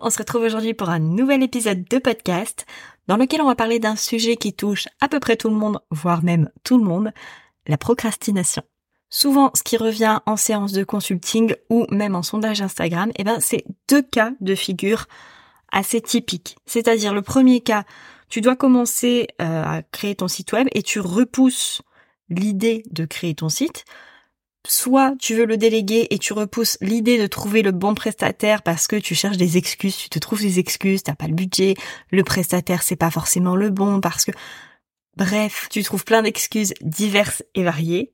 On se retrouve aujourd'hui pour un nouvel épisode de podcast dans lequel on va parler d'un sujet qui touche à peu près tout le monde, voire même tout le monde, la procrastination. Souvent, ce qui revient en séance de consulting ou même en sondage Instagram, eh ben, c'est deux cas de figure assez typiques. C'est-à-dire le premier cas, tu dois commencer euh, à créer ton site web et tu repousses l'idée de créer ton site soit tu veux le déléguer et tu repousses l'idée de trouver le bon prestataire parce que tu cherches des excuses, tu te trouves des excuses, t'as pas le budget, le prestataire c'est pas forcément le bon parce que bref, tu trouves plein d'excuses diverses et variées.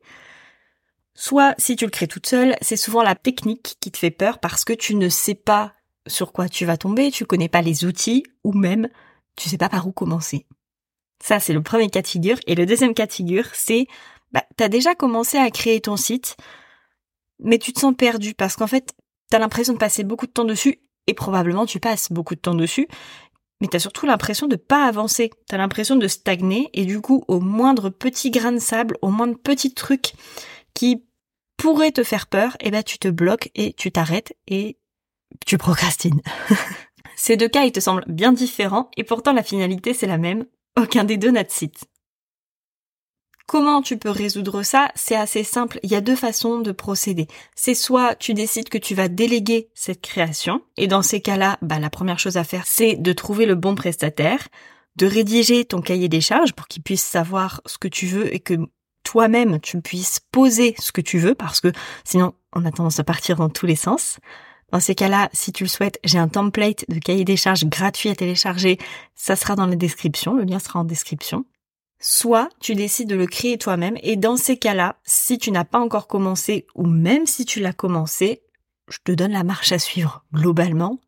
Soit si tu le crées toute seule, c'est souvent la technique qui te fait peur parce que tu ne sais pas sur quoi tu vas tomber, tu connais pas les outils ou même tu sais pas par où commencer. Ça c'est le premier cas de figure et le deuxième cas de figure c'est bah, t'as déjà commencé à créer ton site, mais tu te sens perdu parce qu'en fait, t'as l'impression de passer beaucoup de temps dessus et probablement tu passes beaucoup de temps dessus, mais t'as surtout l'impression de pas avancer. T'as l'impression de stagner et du coup, au moindre petit grain de sable, au moindre petit truc qui pourrait te faire peur, eh ben, tu te bloques et tu t'arrêtes et tu procrastines. Ces deux cas, ils te semblent bien différents et pourtant la finalité, c'est la même. Aucun des deux n'a de site. Comment tu peux résoudre ça? C'est assez simple. Il y a deux façons de procéder. C'est soit tu décides que tu vas déléguer cette création, et dans ces cas-là, bah, la première chose à faire, c'est de trouver le bon prestataire, de rédiger ton cahier des charges pour qu'il puisse savoir ce que tu veux et que toi-même tu puisses poser ce que tu veux, parce que sinon on a tendance à partir dans tous les sens. Dans ces cas-là, si tu le souhaites, j'ai un template de cahier des charges gratuit à télécharger. Ça sera dans la description. Le lien sera en description soit tu décides de le créer toi-même et dans ces cas-là, si tu n'as pas encore commencé ou même si tu l'as commencé, je te donne la marche à suivre globalement.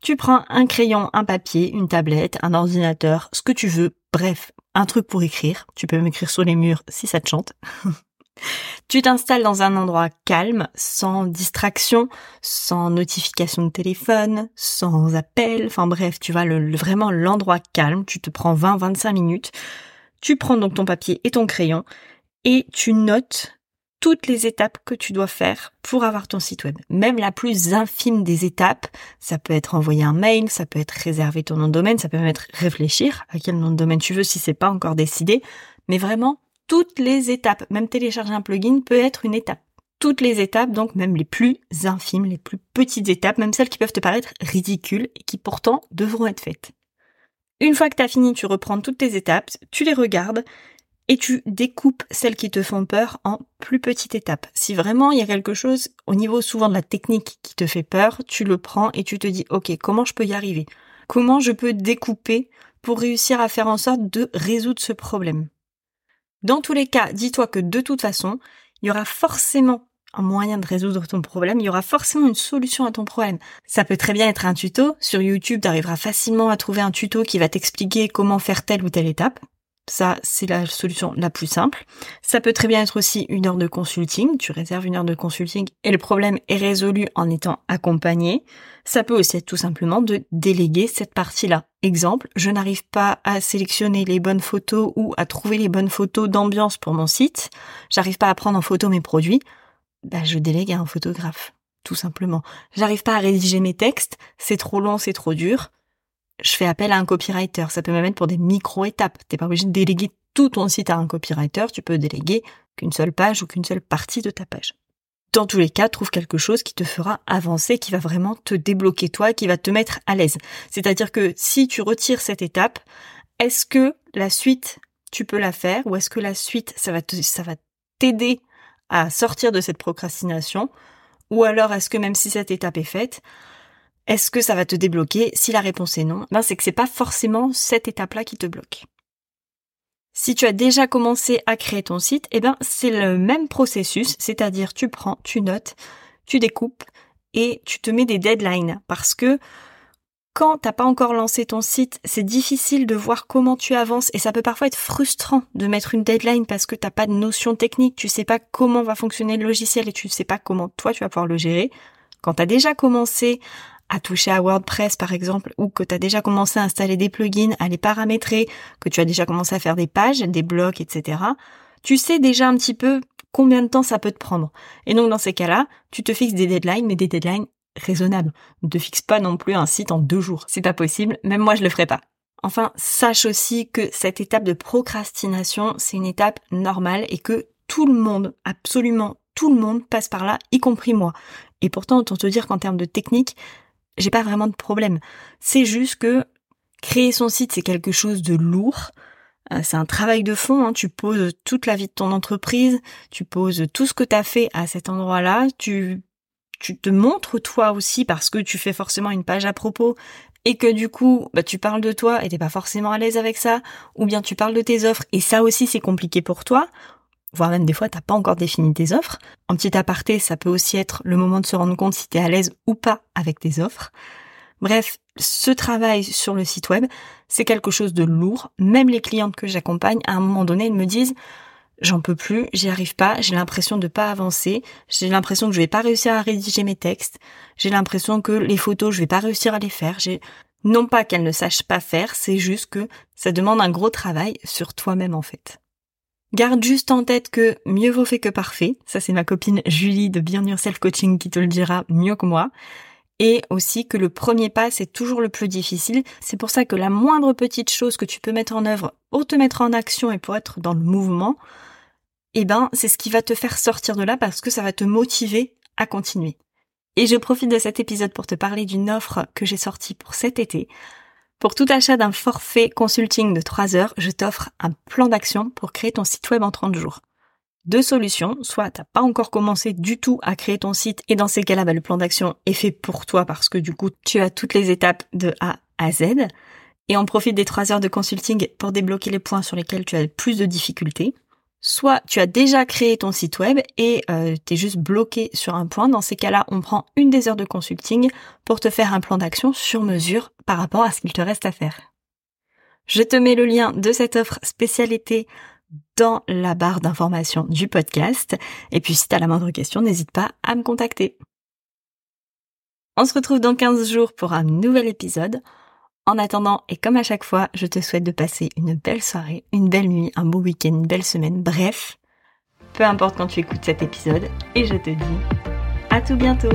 Tu prends un crayon, un papier, une tablette, un ordinateur, ce que tu veux, bref, un truc pour écrire. Tu peux m'écrire sur les murs si ça te chante. tu t'installes dans un endroit calme, sans distraction, sans notification de téléphone, sans appel, enfin bref, tu vas vraiment l'endroit calme, tu te prends 20-25 minutes, tu prends donc ton papier et ton crayon et tu notes toutes les étapes que tu dois faire pour avoir ton site web. Même la plus infime des étapes, ça peut être envoyer un mail, ça peut être réserver ton nom de domaine, ça peut même être réfléchir à quel nom de domaine tu veux si c'est pas encore décidé, mais vraiment toutes les étapes, même télécharger un plugin peut être une étape. Toutes les étapes, donc même les plus infimes, les plus petites étapes, même celles qui peuvent te paraître ridicules et qui pourtant devront être faites. Une fois que tu as fini, tu reprends toutes tes étapes, tu les regardes et tu découpes celles qui te font peur en plus petites étapes. Si vraiment il y a quelque chose au niveau souvent de la technique qui te fait peur, tu le prends et tu te dis OK, comment je peux y arriver? Comment je peux découper pour réussir à faire en sorte de résoudre ce problème? Dans tous les cas, dis-toi que de toute façon, il y aura forcément un moyen de résoudre ton problème, il y aura forcément une solution à ton problème. Ça peut très bien être un tuto. Sur YouTube, tu arriveras facilement à trouver un tuto qui va t'expliquer comment faire telle ou telle étape. Ça, c'est la solution la plus simple. Ça peut très bien être aussi une heure de consulting. Tu réserves une heure de consulting et le problème est résolu en étant accompagné. Ça peut aussi être tout simplement de déléguer cette partie-là. Exemple, je n'arrive pas à sélectionner les bonnes photos ou à trouver les bonnes photos d'ambiance pour mon site. J'arrive pas à prendre en photo mes produits bah, je délègue à un photographe, tout simplement. J'arrive pas à rédiger mes textes, c'est trop long, c'est trop dur. Je fais appel à un copywriter. Ça peut même pour des micro-étapes. T'es pas obligé de déléguer tout ton site à un copywriter, tu peux déléguer qu'une seule page ou qu'une seule partie de ta page. Dans tous les cas, trouve quelque chose qui te fera avancer, qui va vraiment te débloquer toi, qui va te mettre à l'aise. C'est-à-dire que si tu retires cette étape, est-ce que la suite, tu peux la faire ou est-ce que la suite, ça va t'aider à sortir de cette procrastination Ou alors est-ce que même si cette étape est faite, est-ce que ça va te débloquer Si la réponse est non, ben c'est que c'est pas forcément cette étape-là qui te bloque. Si tu as déjà commencé à créer ton site, eh ben, c'est le même processus, c'est-à-dire tu prends, tu notes, tu découpes et tu te mets des deadlines parce que quand t'as pas encore lancé ton site, c'est difficile de voir comment tu avances et ça peut parfois être frustrant de mettre une deadline parce que t'as pas de notion technique, tu sais pas comment va fonctionner le logiciel et tu sais pas comment toi tu vas pouvoir le gérer. Quand t'as déjà commencé à toucher à WordPress par exemple, ou que tu as déjà commencé à installer des plugins, à les paramétrer, que tu as déjà commencé à faire des pages, des blocs, etc., tu sais déjà un petit peu combien de temps ça peut te prendre. Et donc dans ces cas-là, tu te fixes des deadlines, mais des deadlines raisonnable. Ne te fixe pas non plus un site en deux jours. C'est pas possible. Même moi, je le ferai pas. Enfin, sache aussi que cette étape de procrastination, c'est une étape normale et que tout le monde, absolument tout le monde passe par là, y compris moi. Et pourtant, autant te dire qu'en termes de technique, j'ai pas vraiment de problème. C'est juste que créer son site, c'est quelque chose de lourd. Euh, c'est un travail de fond, hein. tu poses toute la vie de ton entreprise, tu poses tout ce que tu as fait à cet endroit-là, tu tu te montres toi aussi parce que tu fais forcément une page à propos et que du coup, bah, tu parles de toi et t'es pas forcément à l'aise avec ça, ou bien tu parles de tes offres et ça aussi c'est compliqué pour toi, voire même des fois t'as pas encore défini tes offres. En petit aparté, ça peut aussi être le moment de se rendre compte si t'es à l'aise ou pas avec tes offres. Bref, ce travail sur le site web, c'est quelque chose de lourd. Même les clientes que j'accompagne, à un moment donné, elles me disent j'en peux plus, j'y arrive pas, j'ai l'impression de pas avancer, j'ai l'impression que je vais pas réussir à rédiger mes textes, j'ai l'impression que les photos, je vais pas réussir à les faire, j'ai non pas qu'elles ne sachent pas faire, c'est juste que ça demande un gros travail sur toi-même en fait. Garde juste en tête que mieux vaut fait que parfait. Ça, c'est ma copine Julie de Bien Yourself Coaching qui te le dira mieux que moi. Et aussi que le premier pas, c'est toujours le plus difficile. C'est pour ça que la moindre petite chose que tu peux mettre en œuvre pour te mettre en action et pour être dans le mouvement, eh ben, c'est ce qui va te faire sortir de là parce que ça va te motiver à continuer. Et je profite de cet épisode pour te parler d'une offre que j'ai sortie pour cet été. Pour tout achat d'un forfait consulting de 3 heures, je t'offre un plan d'action pour créer ton site web en 30 jours. Deux solutions, soit t'as pas encore commencé du tout à créer ton site et dans ces cas-là, bah, le plan d'action est fait pour toi parce que du coup, tu as toutes les étapes de A à Z et on profite des 3 heures de consulting pour débloquer les points sur lesquels tu as plus de difficultés. Soit tu as déjà créé ton site web et euh, tu es juste bloqué sur un point. Dans ces cas-là, on prend une des heures de consulting pour te faire un plan d'action sur mesure par rapport à ce qu'il te reste à faire. Je te mets le lien de cette offre spécialité dans la barre d'information du podcast. Et puis si tu as la moindre question, n'hésite pas à me contacter. On se retrouve dans 15 jours pour un nouvel épisode. En attendant, et comme à chaque fois, je te souhaite de passer une belle soirée, une belle nuit, un beau week-end, une belle semaine, bref, peu importe quand tu écoutes cet épisode, et je te dis à tout bientôt